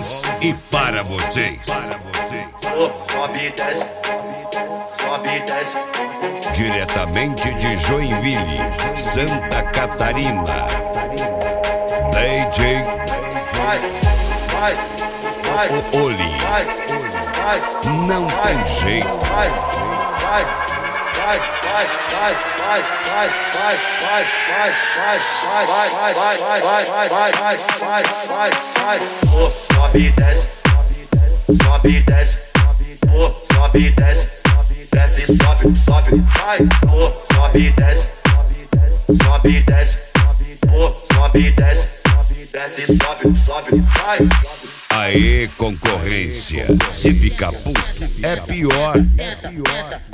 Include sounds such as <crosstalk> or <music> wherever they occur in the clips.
vocês e para vocês. Sobe desce, sobe desce. Diretamente de Joinville, Santa Catarina. DJ Vai, vai, vai, Oli. Não tem jeito. vai, vai, sobe e desce, sobe e desce, oh, sobe e desce, desce, sobe, sobe, vai, oh, sobe e desce, sobe e desce, oh, sobe e desce, desce, sobe, sobe, vai. Aê, concorrência. Se ficar puto, é pior. Novas.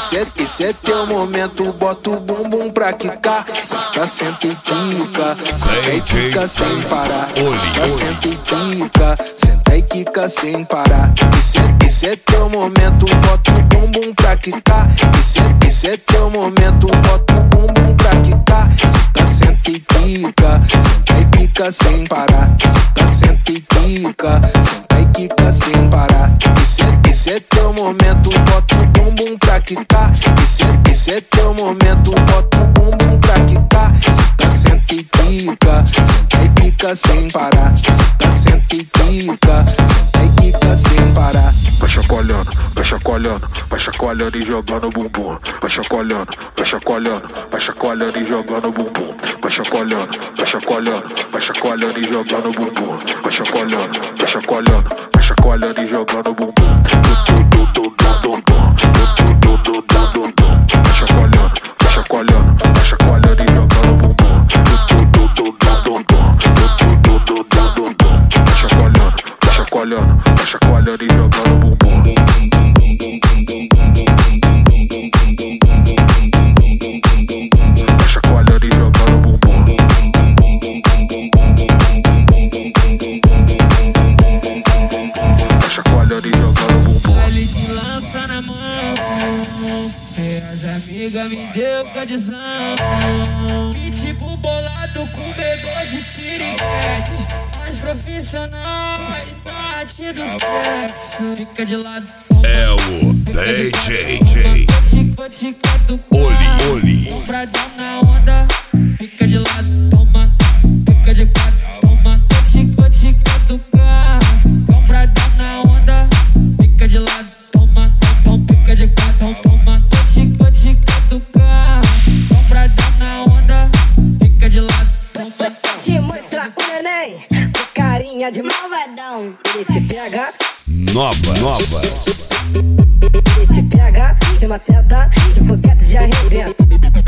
Esse é, esse é teu momento, bota o bumbum pra quicar. Senta, senta e quica, senta e quica sem parar. Senta, senta e quica, senta e quica sem parar. Esse é, esse é teu momento, bota o bumbum pra quicar. Esse é, esse é teu momento, bota o bumbum pra quicar. Senta, senta e quica, senta e quica sem parar. Senta, senta e quica, senta e quica sem parar. Esse é, esse é teu momento, bota o bumbum pra quicar. Esse é, esse é teu momento, bota o bumbum pra quicar. Senta, senta e quica, senta e quica sem parar. Senta, senta e quica, senta e quica sem parar. Vai chacoalhando, vai chacoalhando, vai chacoalhando e jogando bumbum. Vai chacoalhando, vai chacoalhando, vai chacoalhando e jogando bumbum. Vai chacoalhando, vai chacoalhando, vai chacoalhando e jogando bumbum. Vai chacoalhando, vai chacoalhando, vai chacoalhando e jogando bumbum. Vai chacoalhando, vai chacoalhando, vai chacoalhando e jogando bumbum. Vai chacoalhando, vai chacoalhando e jogando bumbum. As amigas me deu cadizão. Pitbull bolado com bigode piriguete. Mais profissionais na arte do sexo. Fica de lado. É o DJ Tico, tico, Oli, Oli. Compradão na onda. Fica de lado, toma. Fica de quatro, toma. Tico, tico, tu carinha de malvadão. Ele te pega, Nova, nova. ele te pega, te maceta, te foguete de arrebenta.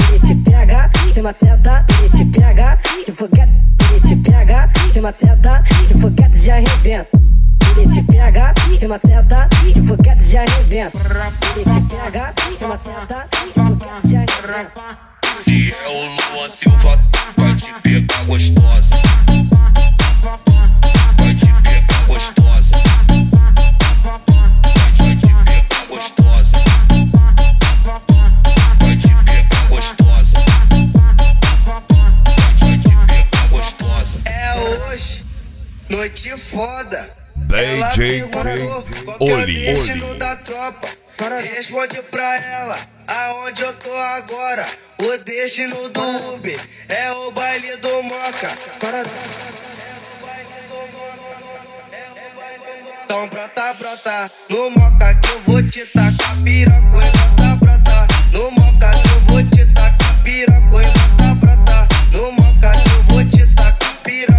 Ele te pega, te maceta, ele te pega, te foguete, ele te pega, te maceta, te foguete de arrebenta. Ele te pega, te maceta, te foguete de arrebenta. Ele te pega, te maceta, te foguete de arrebenta. Se é o Luan Silva, vai te pegar noite foda. DJ Oli, Oli. da tropa. Responde pra ela aonde eu tô agora. O destino do Uber é o baile do Moca. Então brota, brota no Moca que eu vou te tacar e Brota, brota no Moca que eu vou te tacar e Brota, brota no Moca que eu vou te tacar piroca.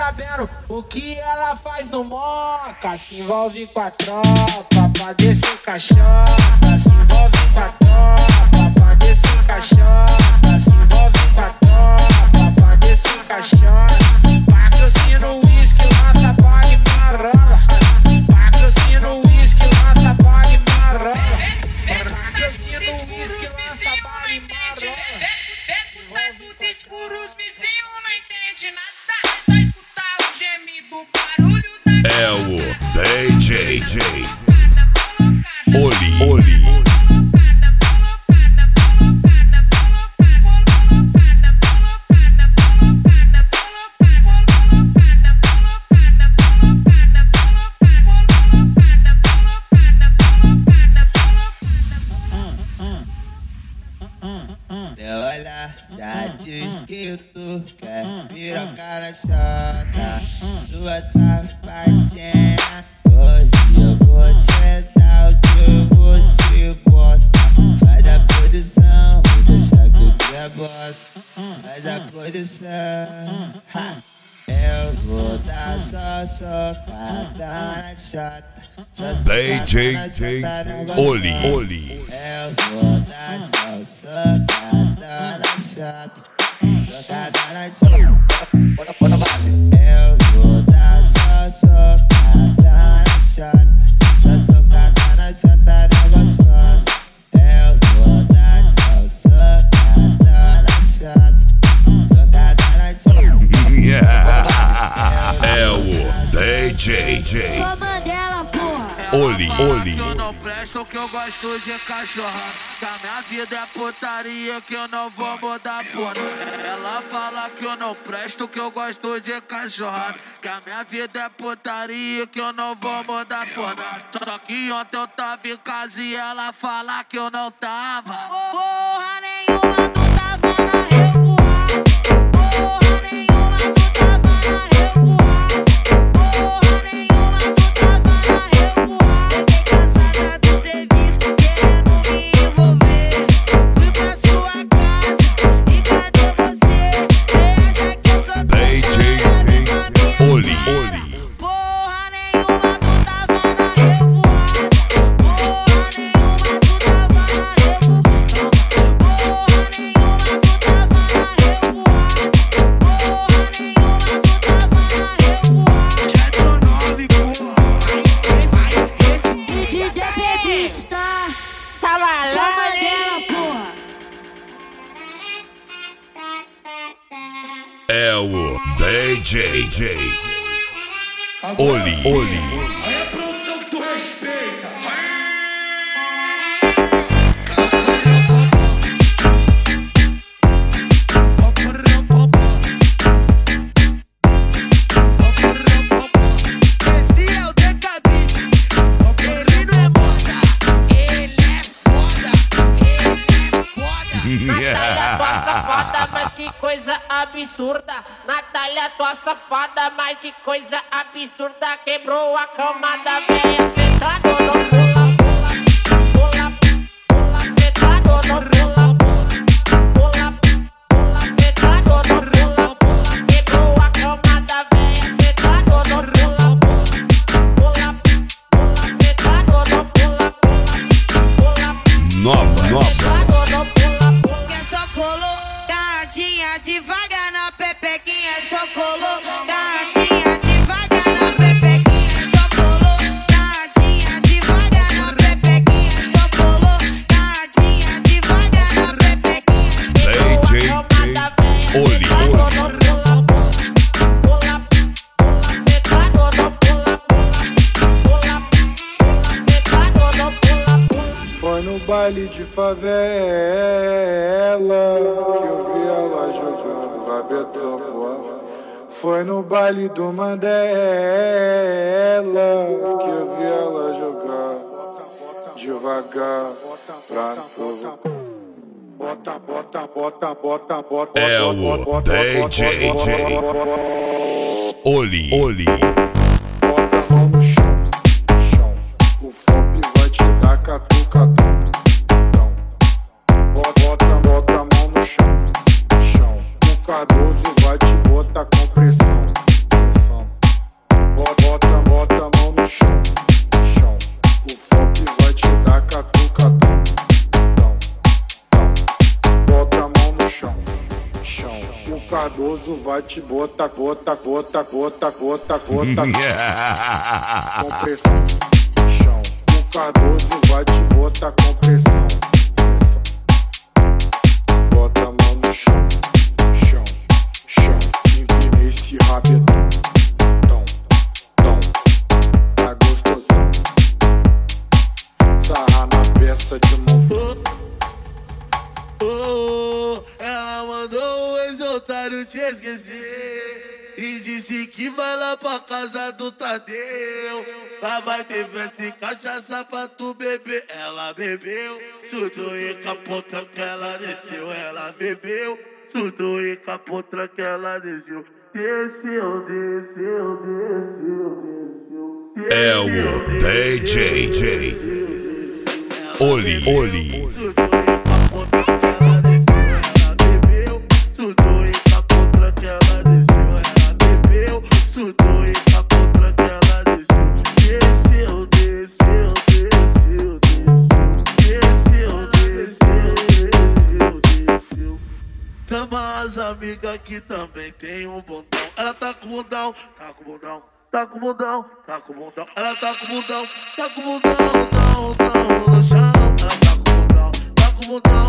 Sabendo o que ela faz no Moca. Se envolve com a tropa pra descer caixota. Se envolve com a tropa pra descer caixota. Se envolve com a tropa pra descer caixota. Patrocina o uísque, lança pague marola. Patrocina o uísque, lança pague marola. Patrocina o uísque, lança pague marola. Escuta tudo escuro, os vizinhos não entendem nada. É o DJ Oli. Oli. Olha, já diz que tu quer piroca na chão sua safadinha Hoje eu vou te dar o que você gosta Faz a posição, vou deixar que pé bota Faz a posição ha. Eu vou dar só socada na chota Só DJ chota, Oli, Oli. eu vou dar só socada na chata. Socada na chata. Oli, que eu não presto, que eu gosto de cachorra. Que a minha vida é putaria, que eu não vou mudar porra. Ela fala que eu não presto, que eu gosto de cachorra. Que a minha vida é putaria, que eu não vou mudar porra. Só que ontem eu tava em casa e ela fala que eu não tava. Porra nenhuma, tu tava na revoada. Porra nenhuma, tu tava na revoada. É o DJ Oli. Oli. Tua safada, mas que coisa absurda. Quebrou a cama da velha, sentado no pula, Foi no baile do Mandela que eu vi ela jogar devagar pra novo. Bota, bota, bota, bota, bota. É o bota, bota, DJ bota, bota, bota, bota. Oli. Oli. Bota a mão no chão, chão. O FOP vai te dar catucadão. Cardoso vai te botar, bota, bota, bota, bota, bota. <laughs> com pressão. Chão. O Cardoso vai te botar com pressão. Te esquecer. E disse que vai lá pra casa do Tadeu. Lá vai ter festa e cachaça pra tu beber. Ela bebeu, chutou e capou tranca, ela desceu. Ela bebeu, chutou e capou tranca, ela desceu. Desceu, desceu, desceu, desceu. É o DJ Oli. Oli. E Amigas que também tem um bundão. Ela tá com bundão, tá com bundão. Tá com bundão, tá com bundão. Ela tá com bundão, tá com bundão, não, não, no chão. Ela tá com bundão, tá com bundão,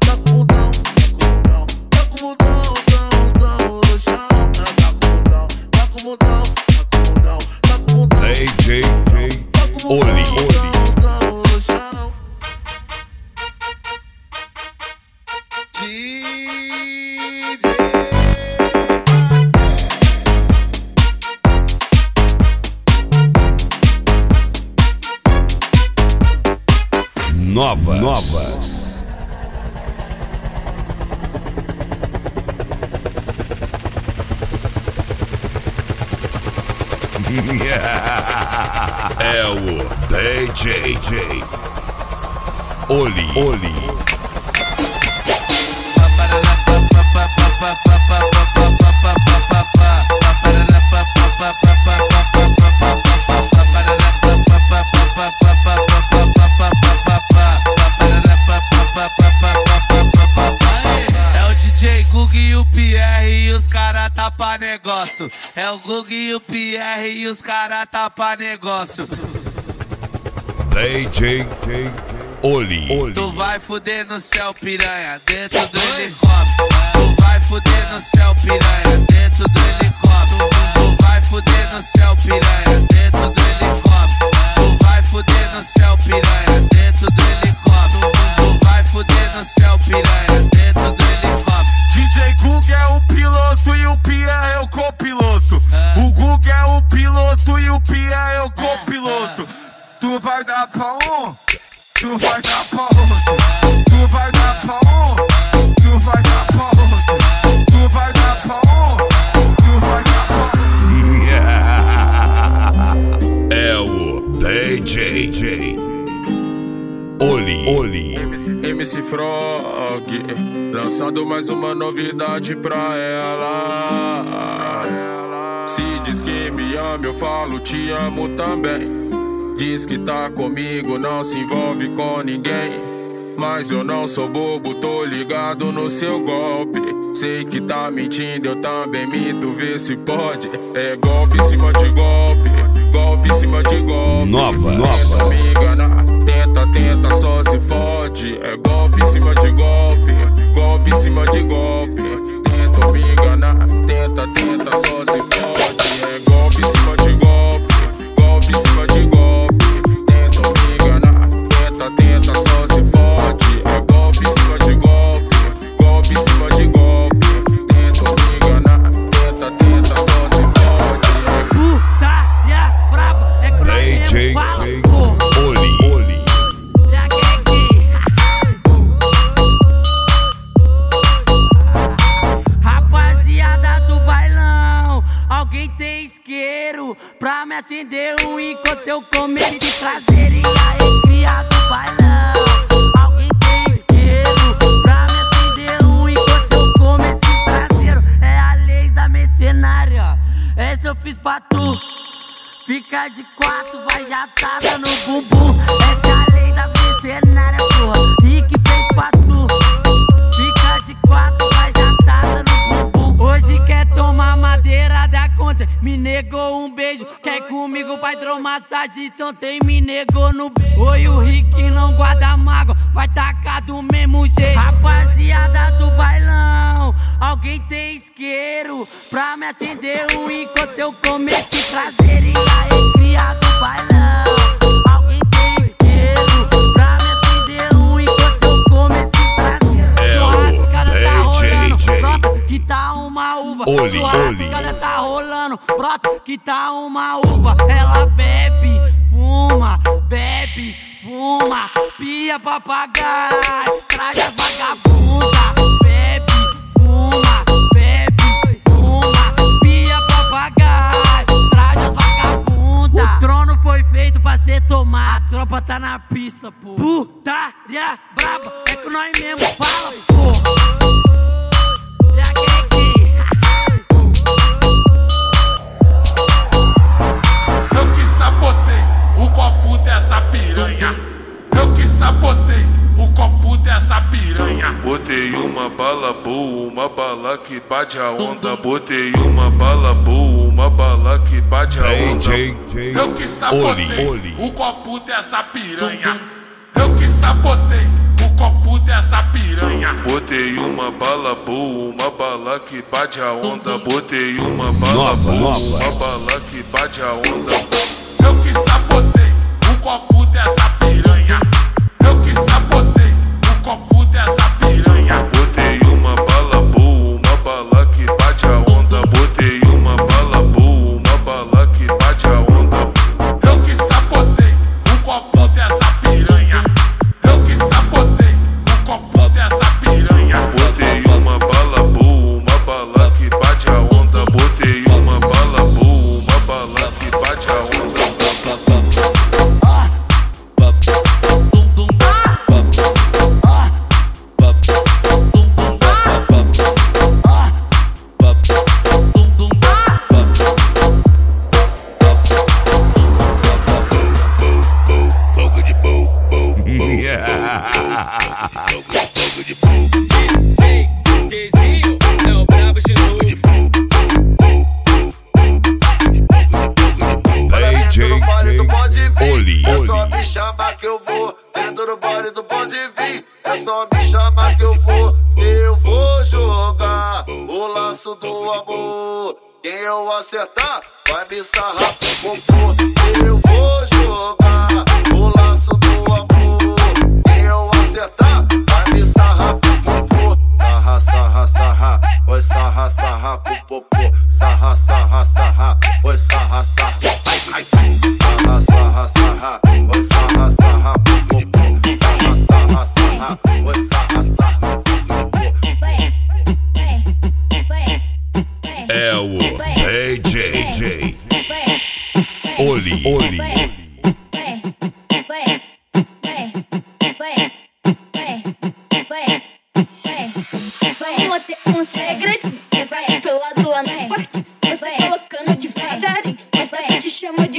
tá com bundão, tá com bundão, tá com bundão, não, não, no chão. Ela tá com bundão, tá com bundão, tá com bundão, tá com bundão. DJ Oli. Nova. Nova. <laughs> É o DJ Oli. Oli. Negócio. É o Gug e o Pierre e os cara tá pra negócio. DJ Oli. Tu vai fuder no céu, piranha, dentro do helicóptero. Tu vai fuder no céu, piranha, dentro do helicóptero. Tu vai fuder no céu, piranha, dentro do helicóptero. Tu vai fuder no céu, piranha, dentro do helicóptero. Tu vai fuder no céu, piranha, dentro do helicóptero. DJ Gug é o piloto e o Pia é o copiloto. O Gug é o piloto e o Pia é o copiloto. Tu vai dar pra um, tu vai dar pra outro. Tu vai dar pra um, tu vai dar pra outro. Tu vai dar pra um, tu vai dar pra <laughs> É o DJ Oli. Oli. MC Frog, lançando mais uma novidade pra ela. Se diz que me ama, eu falo te amo também. Diz que tá comigo, não se envolve com ninguém. Mas eu não sou bobo, tô ligado no seu golpe. Sei que tá mentindo, eu também minto, vê se pode. É golpe em cima de golpe, golpe em cima de golpe. Nova, nova. me enganar, tenta, tenta, só se fode. É golpe em cima de golpe, golpe em cima de golpe. Tenta me enganar, tenta, tenta, só se fode. É golpe em cima de golpe, golpe em cima de golpe. Tenta me enganar, tenta, tenta, só se fode. Dessa piranha. Eu que sabotei o copo dessa piranha. Botei uma bala boa, uma bala que bate a onda. Botei uma bala Nova, boa, nova. uma bala que bate a onda. Eu que sabotei o copo dessa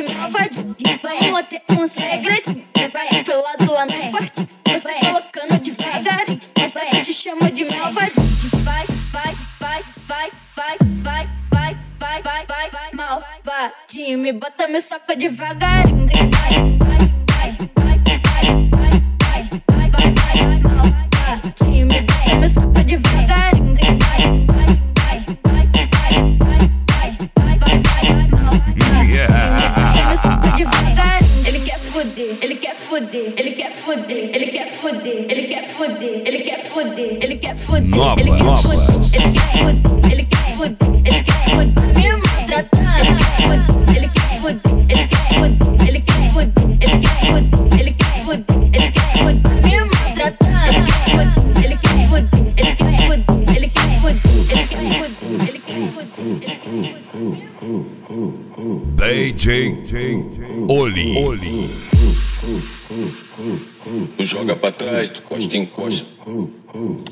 chamo de. Vamos ter um segredinho pelo lado norte. Você colocando devagarinho, também te chamo de malvadinho. Vai, vai, vai, vai, vai, vai, vai, vai, vai, vai, vai, malvadinho. Me bota, me soca devagarinho. Vai, vai, vai, vai, foot, ele quer fudido, ele quer fudido, ele quer fudido, ele quer fudido. Joga pra trás, tu costa em costa.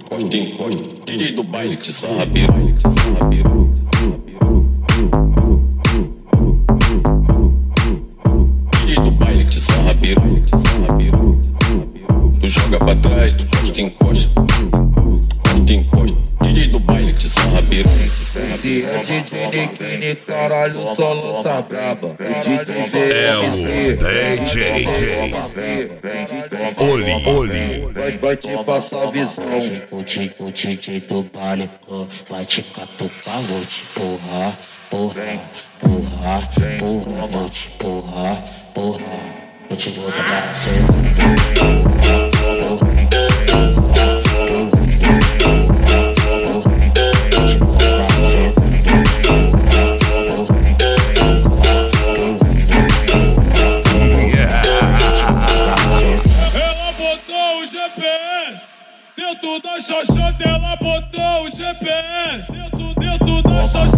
Costa em costa. DJ do baile te sarrabeiro. DJ do baile te sarrabeiro. Tu joga pra trás, tu costa em costa. Costa em costa. DJ do baile te sarrabeiro. Esse é DJ Nequine, caralho, só lança braba. É o. DJ. Vai, te passar a visão. O DJ, o DJ do baile, oh, vai te catucar, vou te porrar, porrar, porrar, porrar, vou te porrar, porrar, vou te botar pra cima. Pero tú no sos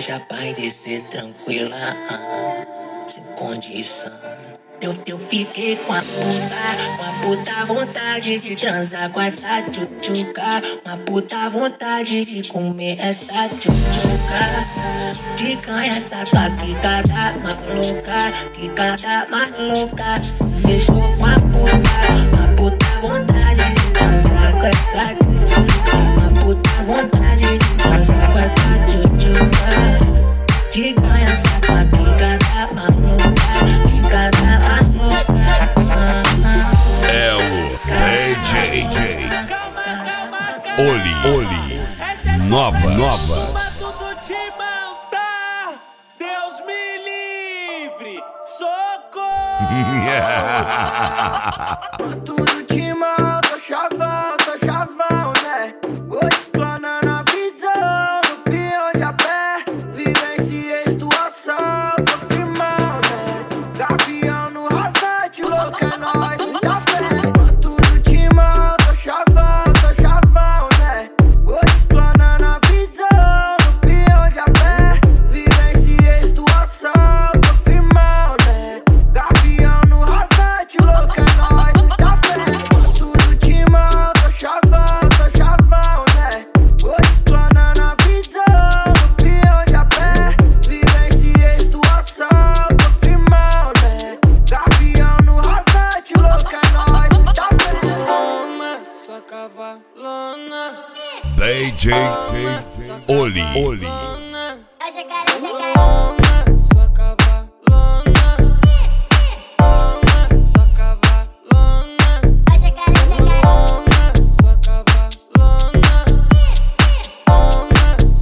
chapar e descer tranquila. Sem condição. Eu, eu fiquei com a puta, com a puta vontade de transar com essa tchutchuca. Uma puta vontade de comer essa tchutchuca. De ganhar essa tua quicada maluca, quicada maluca. Deixou com a puta, uma puta vontade de transar com essa tchutchuca puta vontade de passar com essa tchutchuca. De ganha safadinha da maluca, fica da maluca. Elo, é DJ, Oli, Oli, Nova, Nova. Yeah. Tudo de mal, tô chavão, tô chavão. DJ Oli. Oli. Só cavalona. Só cavalona. Só cavalona.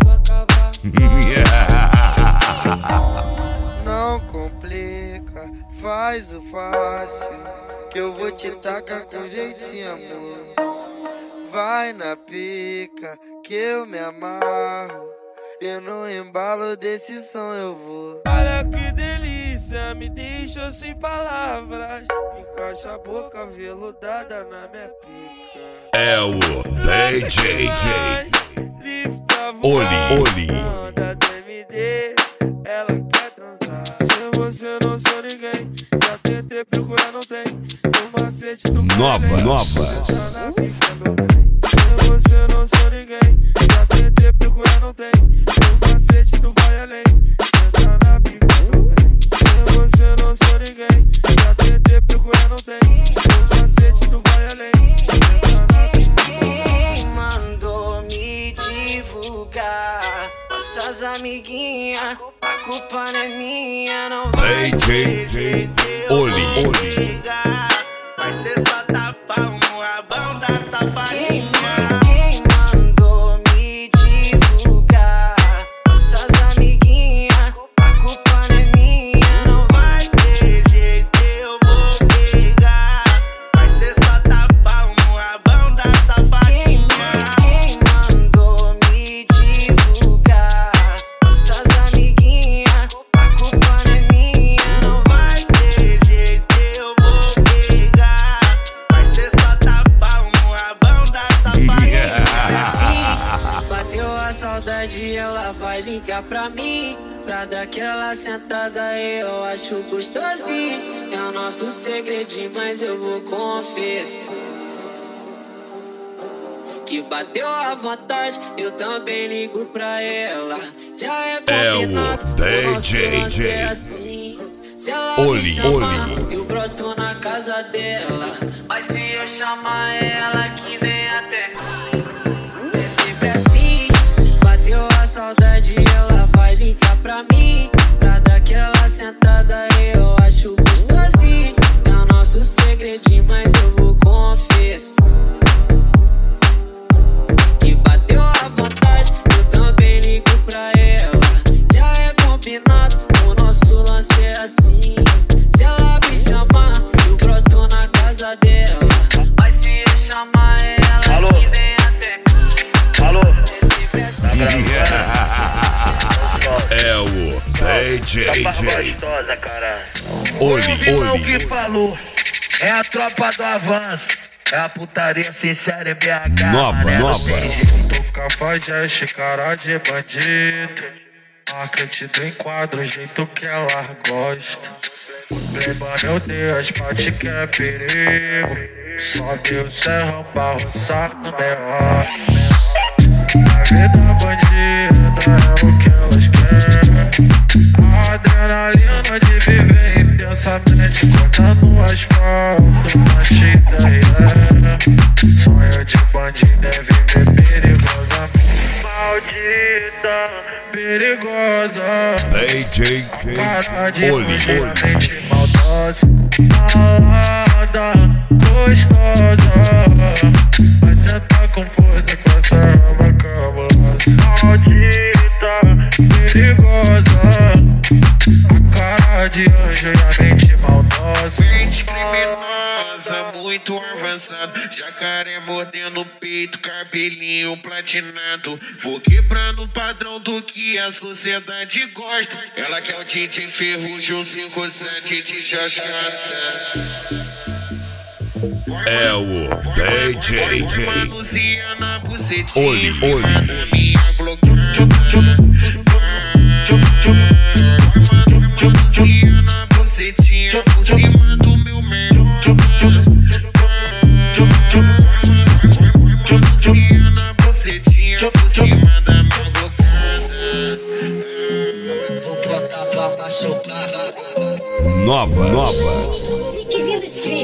Só Não complica, faz o fácil. Que eu vou te tacar com jeitinho, amor. Vai na pica, que eu me amarro. E no embalo desse som eu vou. Olha que delícia, me deixou sem palavras. Encaixa a boca veludada na minha pica. É o DJ Oli. Oli. Ela quer transar. Sem você não sou ninguém. Já tentei procurar, não tem. No macete do Nova, nova. Tem. No macete tu vai além. Senta na pica, meu bem. Sem você não sou ninguém. Já tentei procurar, não tem. No macete tu vai além. Senta na pica. Quem mandou me divulgar? Nossas amiguinhas, a culpa não é minha, não vai DJ Oli. Oli. Vai ser só tapar vai ligar pra mim. Pra dar aquela sentada, eu acho gostosinho. É o nosso segredinho, mas eu vou confessar. Que bateu a vontade, eu também ligo pra ela. Já é É o combinado, o nosso DJ. é assim. Se ela Oli, me chamar, Oli. eu broto na casa dela. Mas se eu chamar ela que vem DJ gostosa, cara. Oli. Oli. que falou. É a tropa do avanço. É a putaria sincera em BH. Nova, não nova. cafajeste, cara de bandido. Marketing do enquadro, o jeito que ela gosta. Playboy, meu Deus, pode que é perigo. Sobe o serrão pra roçar no meu A vida bandida é o adrenalina de viver intensamente cortando o asfalto na XRE. Sonho de bandido é viver perigosamente. Maldita, perigosa. DJ Cara de Oli. mente maldosa. Malada, gostosa. Vai sentar com força com essa raba cabulosa. Maldita, perigosa. Cara de anjo e a mente maldosa. Mente criminosa, muito avançado. Jacaré mordendo o peito, cabelinho platinado. Vou quebrando o padrão do que a sociedade gosta. Ela quer o Tite Ferrugem, um 57 de chachada. É o DJ Manusia na Manusia na bucetinha por cima do meu mel. Manusia na bucetinha por cima da minha bloqueada. Vou botar pra machucar. Nova. Nova.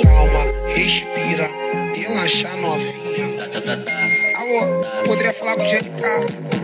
Calma, respira, relaxa novinha. Tá, tá, tá, Alô, poderia falar com o GK?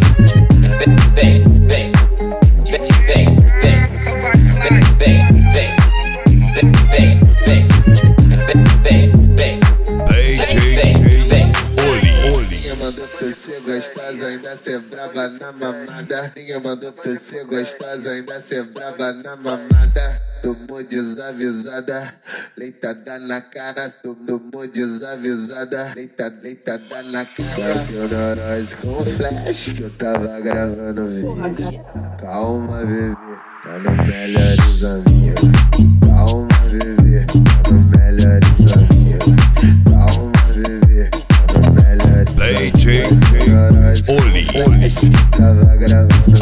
ainda ser brava na mamada. Ninguém mandou tu ser gostosa, ainda ser brava na mamada. Tomou desavisada, leitada na cara. Tomou desavisada, leita, leitada na cara. Bateu nós com flash que eu tava gravando vídeo. Calma, bebê, tá no melhores amigos. Calma, bebê, tá no melhores amigos. DJ Oli. Tava gravando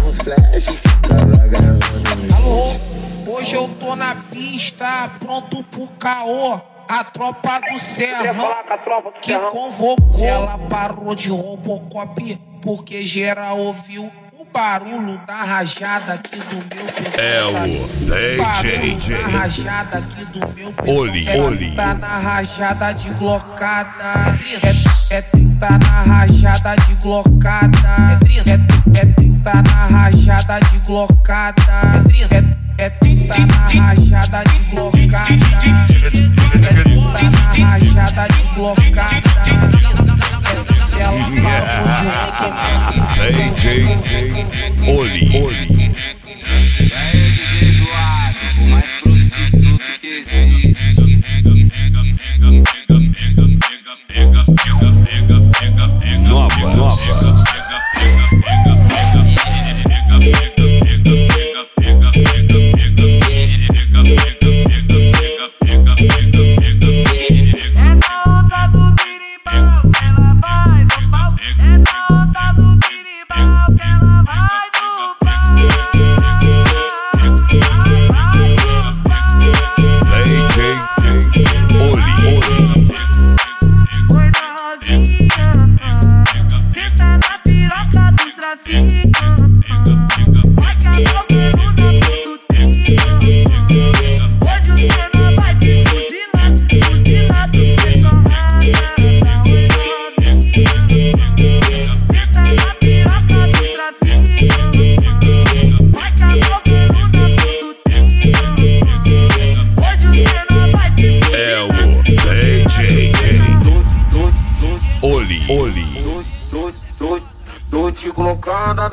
com flash. Tava gravando. Alô, hoje eu tô na pista, pronto pro caô. A tropa do Serrão que convocou. Ela parou de Robocop porque geral ouviu barulho da rajada aqui do meu. É o DJ. da rajada aqui do meu. Oli, é Oli. 30 na rajada de glocada. É, é 30 na rajada de glocada. É 30, é, é 30 na rajada de glocada. É 30, é, é 30 na rajada de glocada. É 30 na rajada de glocada. <laughs> DJ <laughs> Oli. Oli.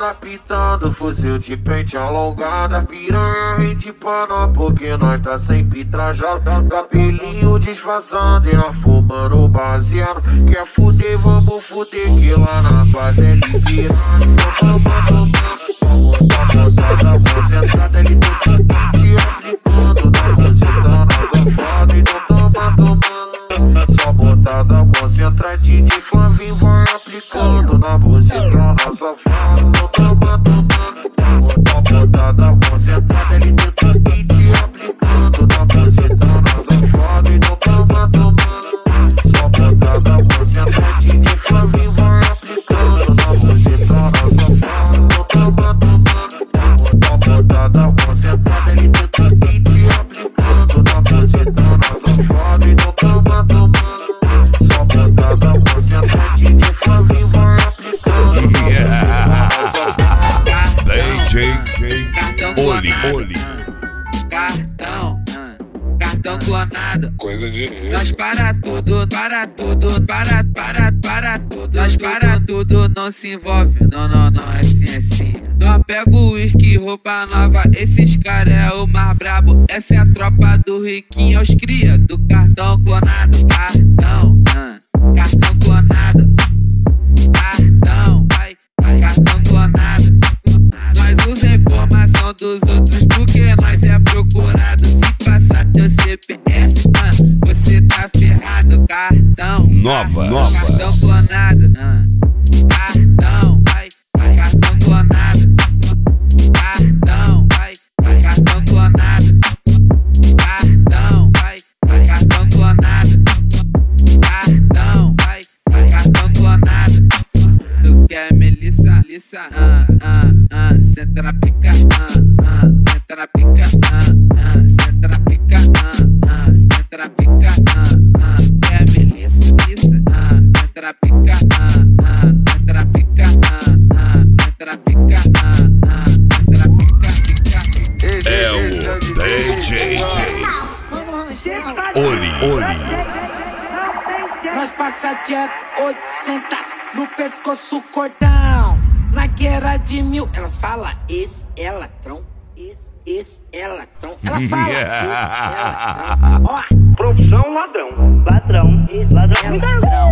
Na pitando, fuzil de pente alongada, piranha rente pana, porque nós tá sempre trajado, cabelinho disfarçando e nós fumando baseado. Quer fuder, vamos fuder, que lá na base é liberado. Vamos botar botada concentrada, ele tá te aplicando na música, na safada, então toma tomando. Só botada concentrada de flávio vai aplicando na buceta na safada. musiquinha aos cria do cartão clonado. coça o cordão. Na guerra de mil. Elas falam esse é ladrão, esse, esse é ladrão. Elas <laughs> falam esse é ladrão. <laughs> Ó. Profissão ladrão. Ladrão. Esse ladrão. É ladrão.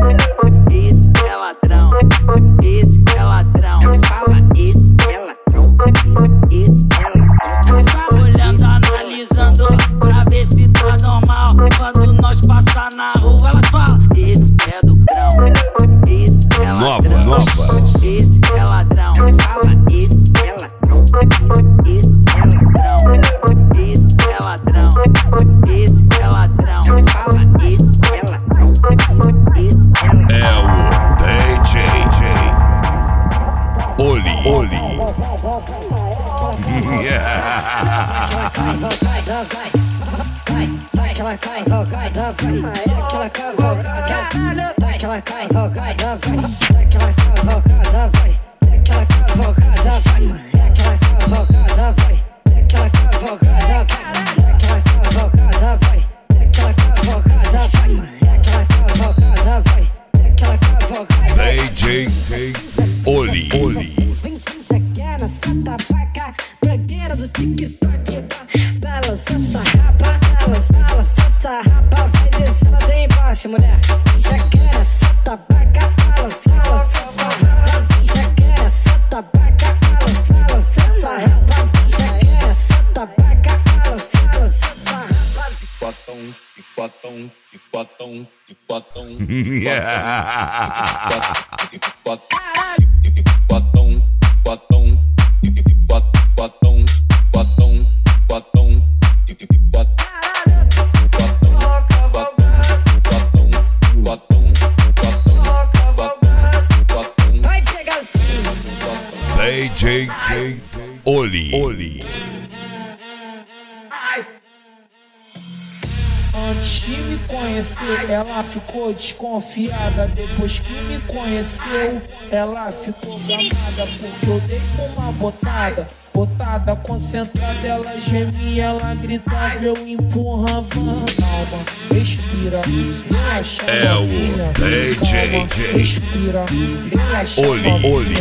É o DJ Respira, relaxa. Olhe, olhe.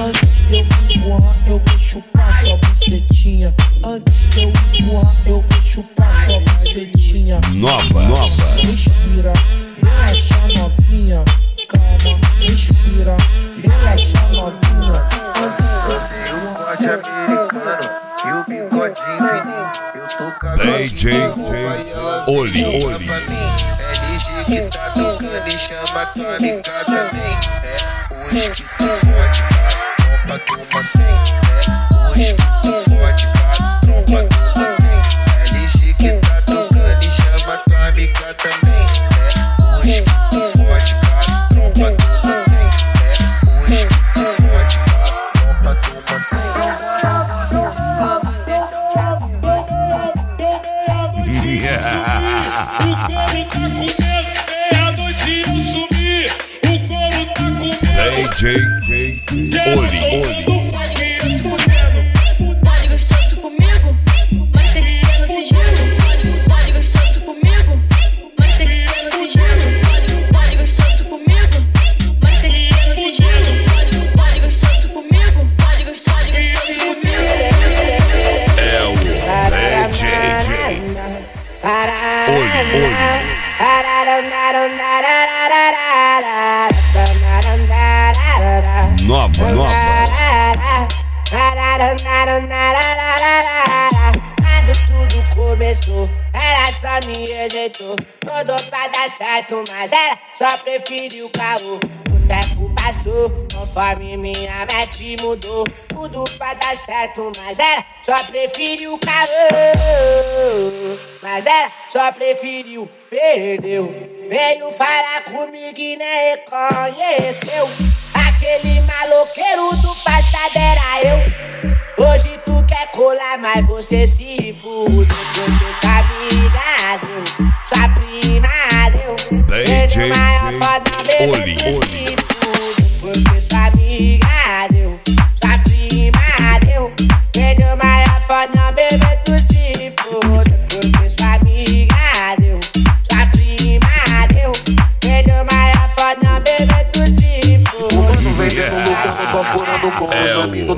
Antes de eu voar, eu vou chupar sua bucetinha. Antes de eu voar, eu vou chupar sua bucetinha. Nova, nova. Respira, relaxa, novinha. Calma, respira, relaxa, novinha. Eu gosto de americano. E o bigode infinito, eu tô cagando. DJ Oli, Oli. Os que tá tocando e chama tua amiga hum. também. É, os que tu hum. fode, a roupa tu mantém. gato, mas era, só prefiro o caô. O tempo passou, conforme minha mente mudou. Tudo pra dar certo, mas era só preferiu o caô. Mas era só preferiu, perdeu. Veio falar comigo e nem reconheceu. Aquele maloqueiro do passado era eu. Hoje tu quer colar, mas você se fudeu. Porque sabe DJ Ele maior foda, bebê, Oli, tu Oli.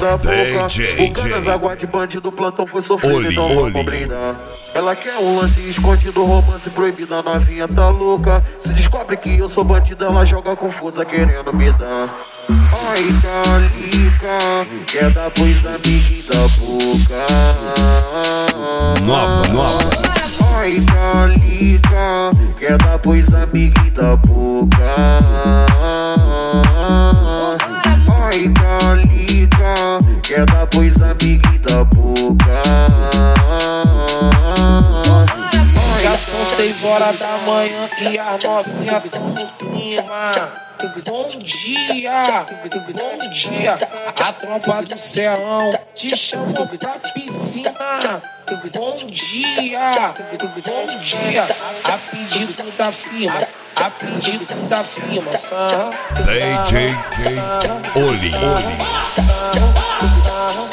Da boca DJ. O caras água de bandido, plantão foi sofrido, Oli, então Oli. vamos brindar Ela quer um lance escondido, romance proibido, a novinha tá louca Se descobre que eu sou bandido, ela joga confusa querendo me dar Ai, calica, quer dar pois amiguinho da boca Nova, nova. Ai, calica, quer dar pois amiguinho da boca horas da manhã e as novinhas tão no clima. Bom dia, bom dia. A tropa do serrão te chamou pra piscina. Bom dia, bom dia. A pedido da firma, a pedido da firma. DJ Oli. A a sarra.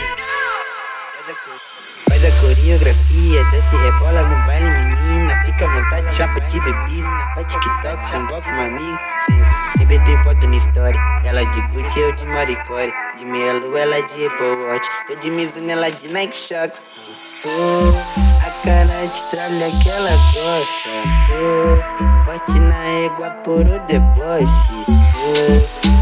Coreografia, desce e rebola no baile, menina. Fica à vontade, chapa de bebida. Tá sem golpe, meu amigo. Sempre, tem foto na história. Ela de Gucci, eu de Maricore. De lua, ela de Apple Watch. Tô de Mizuno, ela de Nike Shox. Oh, a cara de tralha que ela gosta. Oh, forte na égua por o deboche. Oh,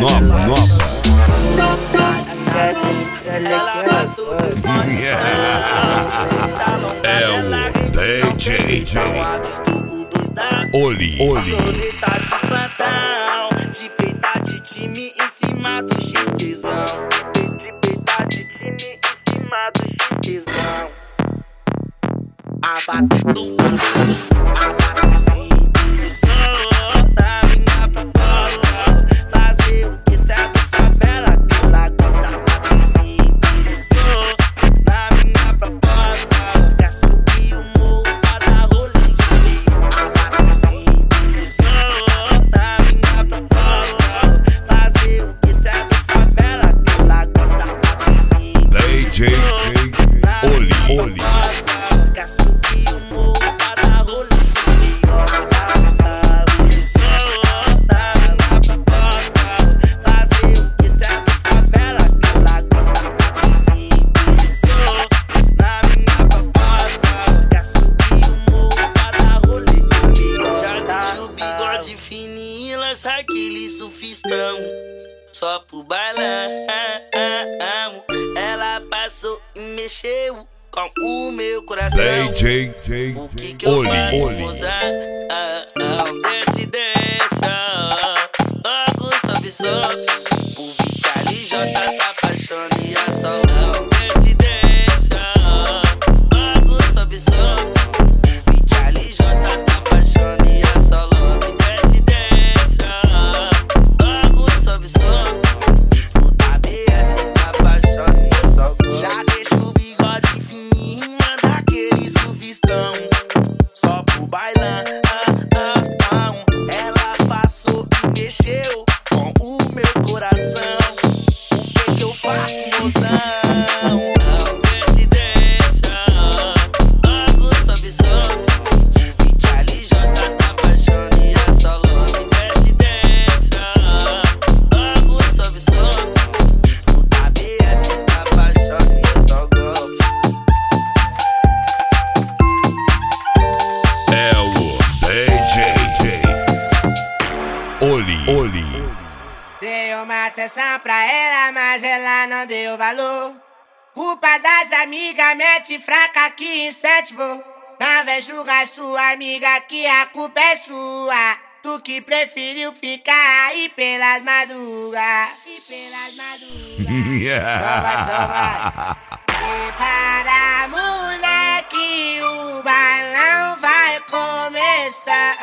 Nova, nova. É o DJ Oli. Oli. Roleta de plantão, de peitar de time em cima do XTzão. De peitar de time em cima do XTzão. Abatendo, com o meu coração. DJ O que que eu Oli. Oli. moça? Ah, ah, desce, desce, ah, logo sobe só. Mete fraca que incentivou. Não vem julgar sua amiga que a culpa é sua. Tu que preferiu ficar aí pelas madrugas. E pelas madrugas. Prepara, moleque, o balão vai começar.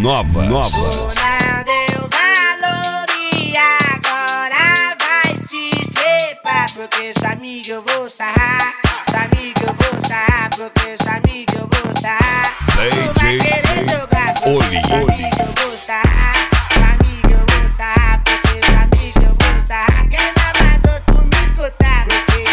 Nova, nova. Tu não deu valor e agora vai se estrepar. Porque sua amiga eu vou sarrar. Amiga eu vou sarrar. Porque sua amiga eu vou sarrar. Tu vai querer jogar. porque Oli. amiga eu vou sarrar. Sua amiga eu vou sarrar. Porque sua amiga eu vou sarrar. Quem não mandou tu me escutar? Porque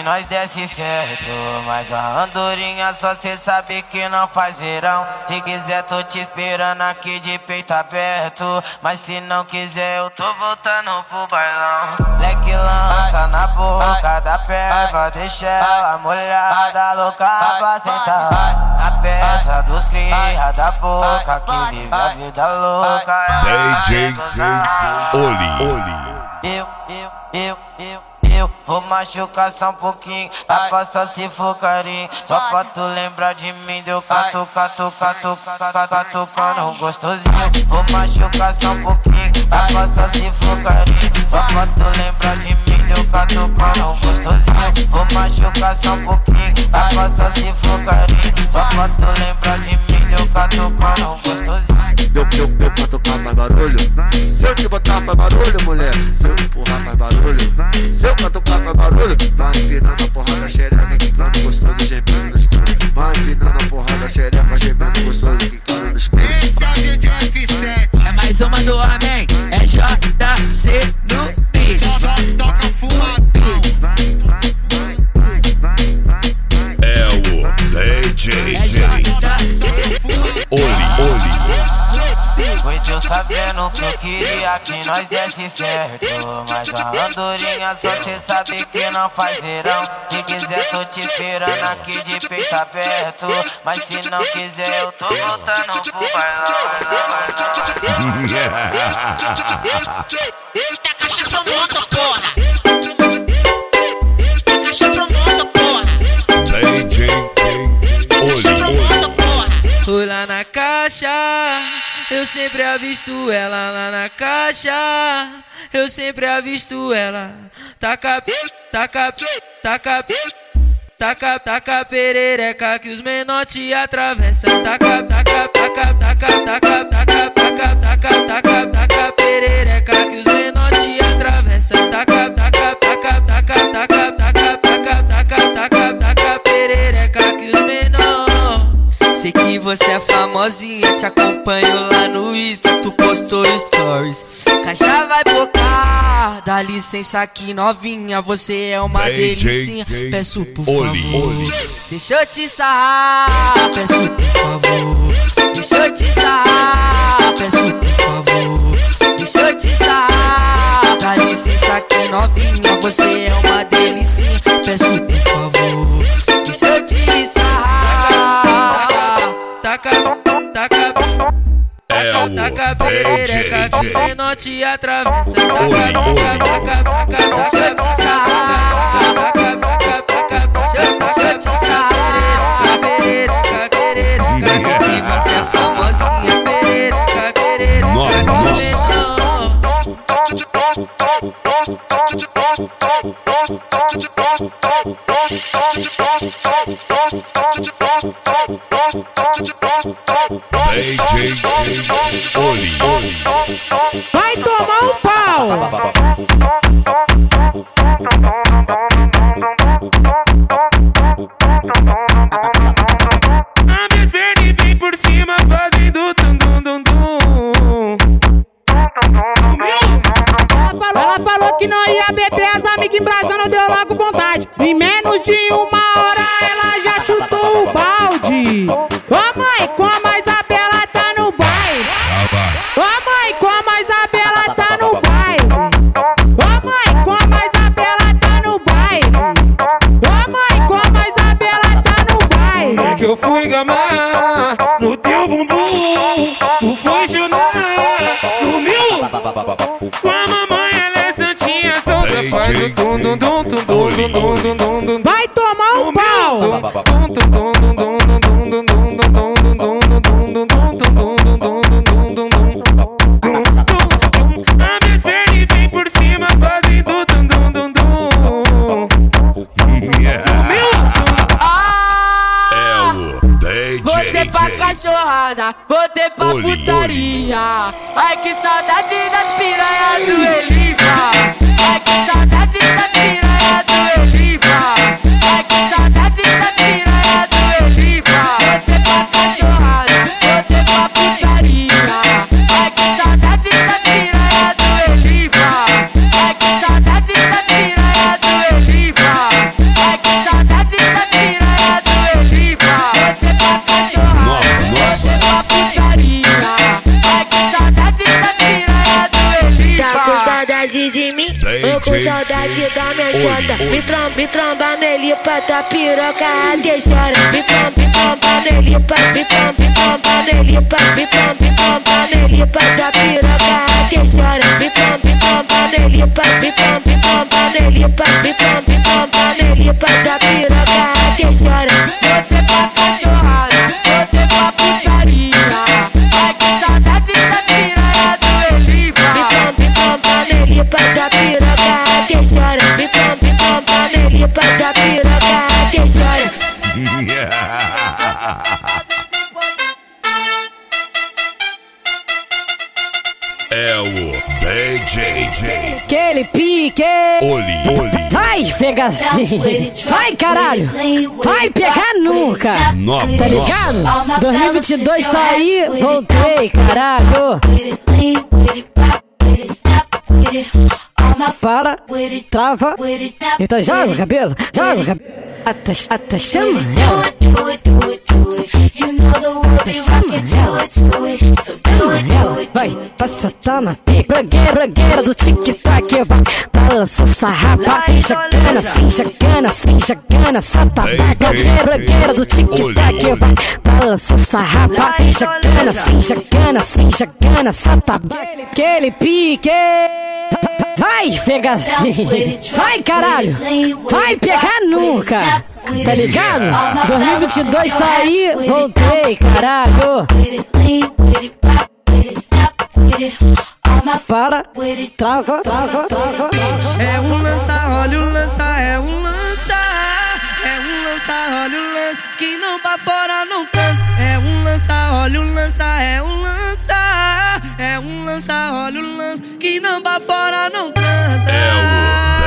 que nós desse certo Mas a andorinha só cê sabe que não faz verão Se quiser tô te esperando aqui de peito aberto Mas se não quiser eu tô voltando pro bailão Leque lança na boca da perva Deixa ela molhada, louca pra sentar Na peça dos cria da boca Que vive a vida louca DJ. Oli, Oli. eu, eu, eu, eu, eu vou machucar só um pouquinho Pra passar se for carinho. Só pra tu lembrar de mim Deu catu, catu, catu, catu, catucando gostosinho. Vou machucar só um pouquinho Pra passar se for carinho. Só pra tu lembrar de mim Deu catucando gostosinho. Vou machucar só um pouquinho Pra passar se for carinho. Só pra tu lembrar de mim Deu catucando gostosinho Deu, deu, deu pra tocar faz barulho. Se eu te botar faz barulho, mulher. Se eu empurrar faz barulho. Se eu catucar faz barulho. Vai empinando a porrada xereca, quicando gostoso, gemendo no escuro. Vai empinando a porrada xereca, gemendo gostoso, quicando no escuro. É mais uma do homem. É JC no beat. Toca fumadão. É o DJ. Tá vendo que eu queria que nós desse certo Mas a andorinha só cê sabe que não faz verão Se quiser tô te esperando aqui de peito aberto Mas se não quiser eu tô voltando pro bailão Eita, caixa pronta, porra! Caixa pronta, porra! DJ. Oli, Oli. lá na caixa. Eu sempre avisto ela lá na caixa. Eu sempre avisto ela. Taca, taca, taca, taca, taca perereca que os menor atravessam. Taca, taca, taca, taca, taca, taca, taca, taca, taca, taca perereca que os menor atravessam. Taca, taca, taca, taca, taca, taca, taca, taca, taca, taca perereca que os menor. Sei que você é famosinha, te acompanho dá licença aqui novinha, você é uma DJ, delicinha. DJ, Peço por Oli, favor, deixa eu te sarrar. Peço por favor, deixa eu te sarrar. Peço por favor, deixa eu te sarrar. Dá licença aqui novinha, você é uma delicinha. Peço por favor, deixa eu te sarrar. Taca, taca perereca que os DJ. menor te atravessa. Taca, taca, taca, taca, eu te sarrar. Taca, taca, taca, deixa eu- DJ Oli. Vai tomar um pau! nele pra tua piroca deixar. Pipom, pipom, nele pra, pipom, pipom, nele pra, pipom, pipom, nele pra Vai, pegazinho. Vai, caralho. Vai pegar nunca. Nova, Tá ligado? 2022 tá aí. Voltei, caralho. Para, trava. Então joga o cabelo, joga o cabelo. Até, até chama ela. Até chama ela. Tá na vai, pra sentar na pica. Bragueira, bragueira do tic-tac, vai, balança essa rapa. Jacana, sim, jacana, sim, jacana, sata. Bragueira, bragueira do tic-tac, vai, balança essa rapa. Jacana, sim, jacana, sim, jacana, sata. Aquele pique. Vai, pega assim. Vai, caralho. Vai pegar nunca. Tá ligado? 2022 tá aí. Voltei, caralho. Para, trava, trava, trava. É um lança, olha o lança, é um lança. É um lança, olha o lança. Que não pra fora não cansa. É um lança, olha o lança, é um lança. É um lança, olha o lança. Que não pra fora não cansa. É o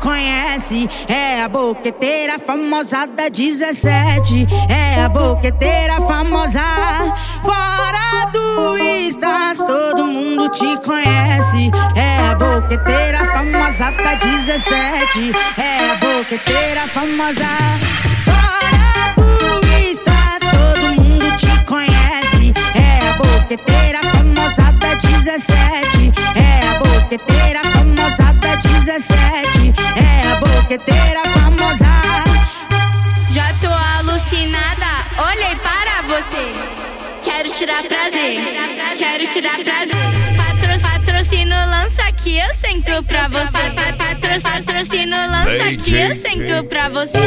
conhece. É a boqueteira famosa da 17. É a boqueteira famosa. Fora do todo mundo te conhece. É a boqueteira famosa da 17. É a boqueteira famosa. Boqueteira famosa da 17. É a boqueteira famosa da 17. É a boqueteira famosa. Já tô alucinada, olhei para você. Quero tirar prazer, quero tirar prazer. Patro, patrocínio lança aqui, eu sento pra você. Pa- Patro, patrocínio lança aqui, eu sento pra você.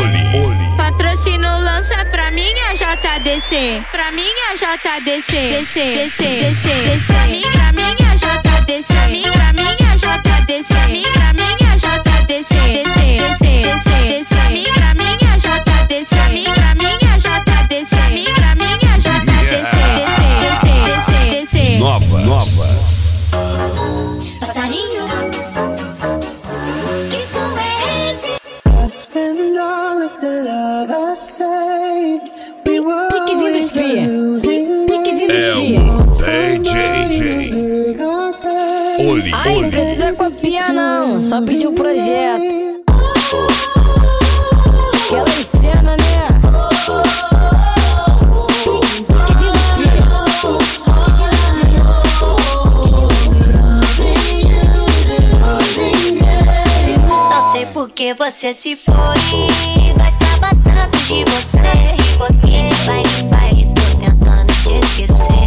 Patrocínio lança pra minha JDC, pra minha JDC, DC, DC, DC, DC. Pra mim, pra minha JDC, pra minha JDC, pra minha JDC, DC, DC, DC. Pra minha só pedir o projeto. Aquela cena, né? Não sei por que você se foi. Gostava tanto de você. E de baile em baile tô tentando te esquecer.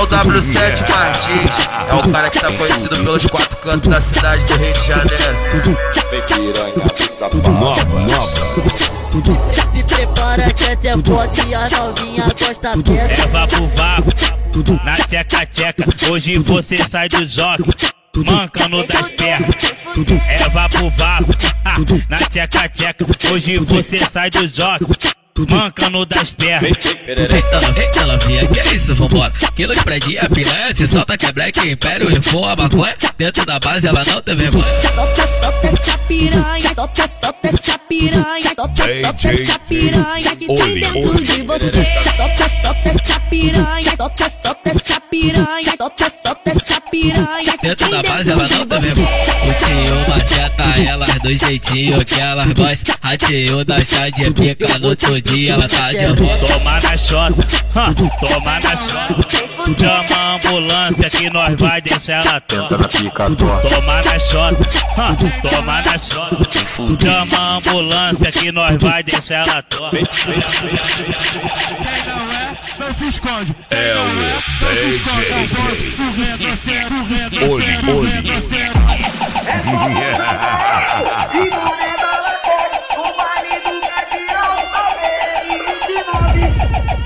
É o W7 Martins, é o cara que tá conhecido pelos quatro cantos da cidade do Rio de Janeiro. Nova, nova. Se prepara que essa é foto e a novinha gosta dessa. É vapo vapo, na tcheca tcheca. Hoje você sai do jogo, mancando das pernas. É vapo vapo, ah, <laughs> na tcheca tcheca. Hoje você sai do jogo, mancando das pernas. Eita, não, eita, novinha, que é isso, vambora. Quilo de predinha, piranha, se solta que é black, império, a maconha. Dentro da base ela não tem vergonha. Solta, solta essa piranha, solta, solta essa piranha, solta, solta essa piranha que tem dentro de você. Solta, solta essa piranha, solta, solta essa piranha, solta, Dentro da base ela não vergonha. O tio maceta elas do jeitinho que elas gostam. A tio da chá de pica no outro dia ela tá de volta. Toma na chota, toma na chota. Chama a ambulância que nós vai deixar ela torta. Toma na chota, toma na chota. Chama a ambulância que nós vai deixar ela torta. Não se esconde. É o DJ. Oli, Oli.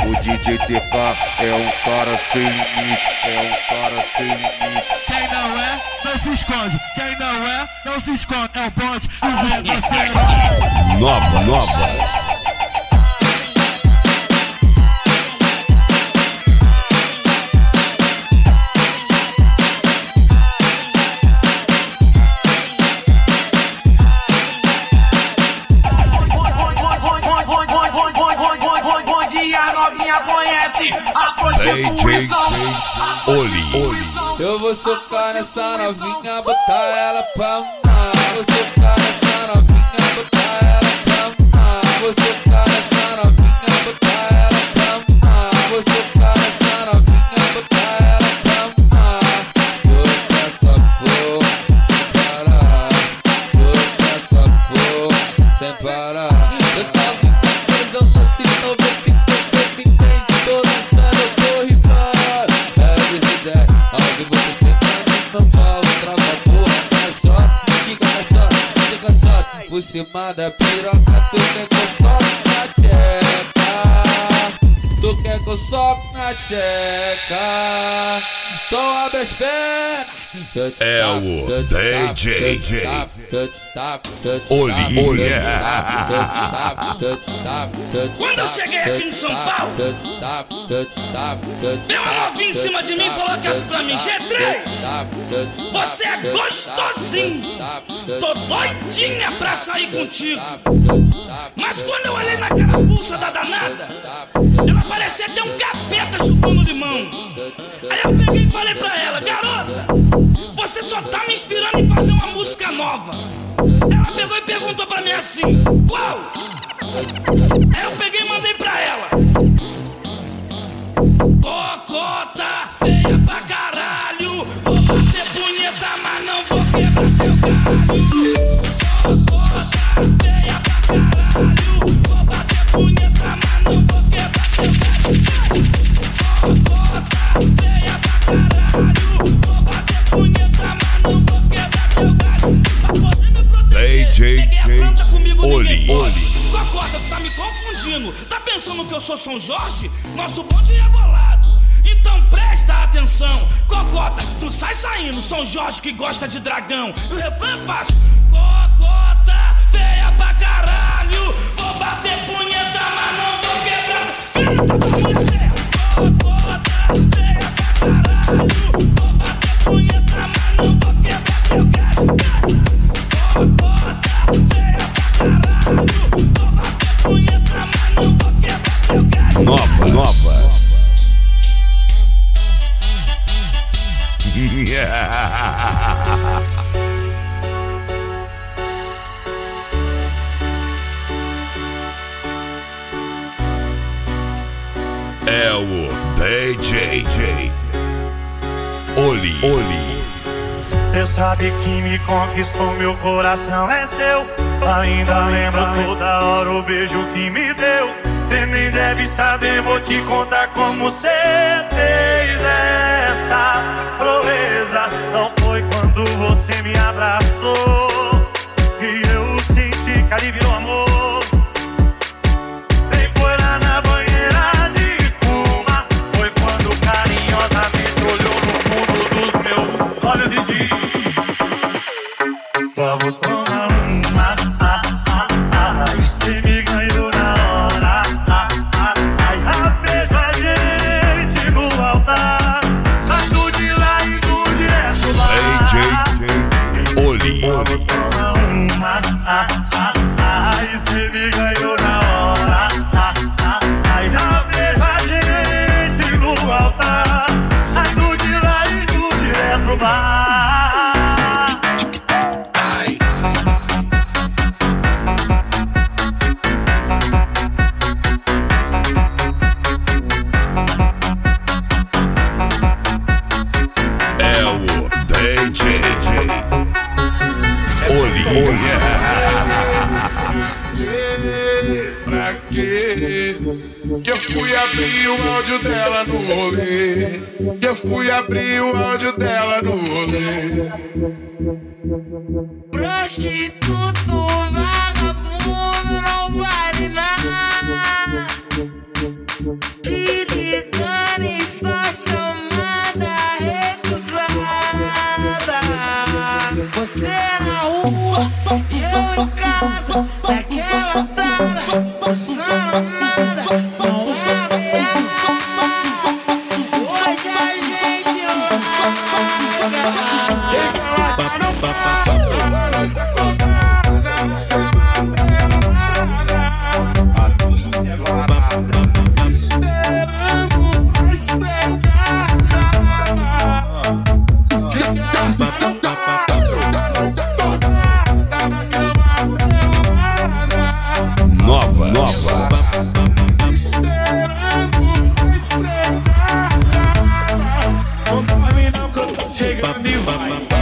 O DJ TK é um cara sem limite, é um cara sem limite. Quem não é, não se esconde. Quem não é, não se esconde. É o bonde do. <laughs> Nova, nova. Novinha conhece a prostituição. Oli. Eu vou socar nessa novinha, botar ela pra mamar. Caixote. Por cima da piroca, tu quer que eu soque na tcheca. Tu quer que eu soque na tcheca. Então abre as. É o DJ. Oli. Quando eu cheguei aqui em São Paulo, Deu uma novinha em cima de mim e falou que essa pra mim, G3, você é gostosinho, tô doidinha pra sair contigo. Mas quando eu olhei na carapuça da danada, ela parecia ter um capeta chupando limão. Aí eu peguei e falei pra ela, garota, você só tá me inspirando em fazer uma música nova. Ela pegou e perguntou pra mim assim, qual? Aí eu peguei e mandei pra ela. Cocota, feia pra caralho. Vou bater punheta, mas não vou quebrar teu galho. Cocota, planta comigo, Oli. ninguém pode. Tu tá me confundindo. Tá pensando que eu sou São Jorge? Nosso bonde é bolado. Então presta atenção. Cocota, tu sai saindo. São Jorge que gosta de dragão. E o refrão é fácil. Cocota, feia pra caralho. Vou bater punheta, mas não vou quebrar. Cocota, feia pra caralho. Oli. Oli. Cê sabe que me conquistou, meu coração é seu. Ainda lembro toda hora o beijo que me deu. Cê nem deve saber, vou te contar como cê fez essa proeza. Não foi quando você me abraçou Bye.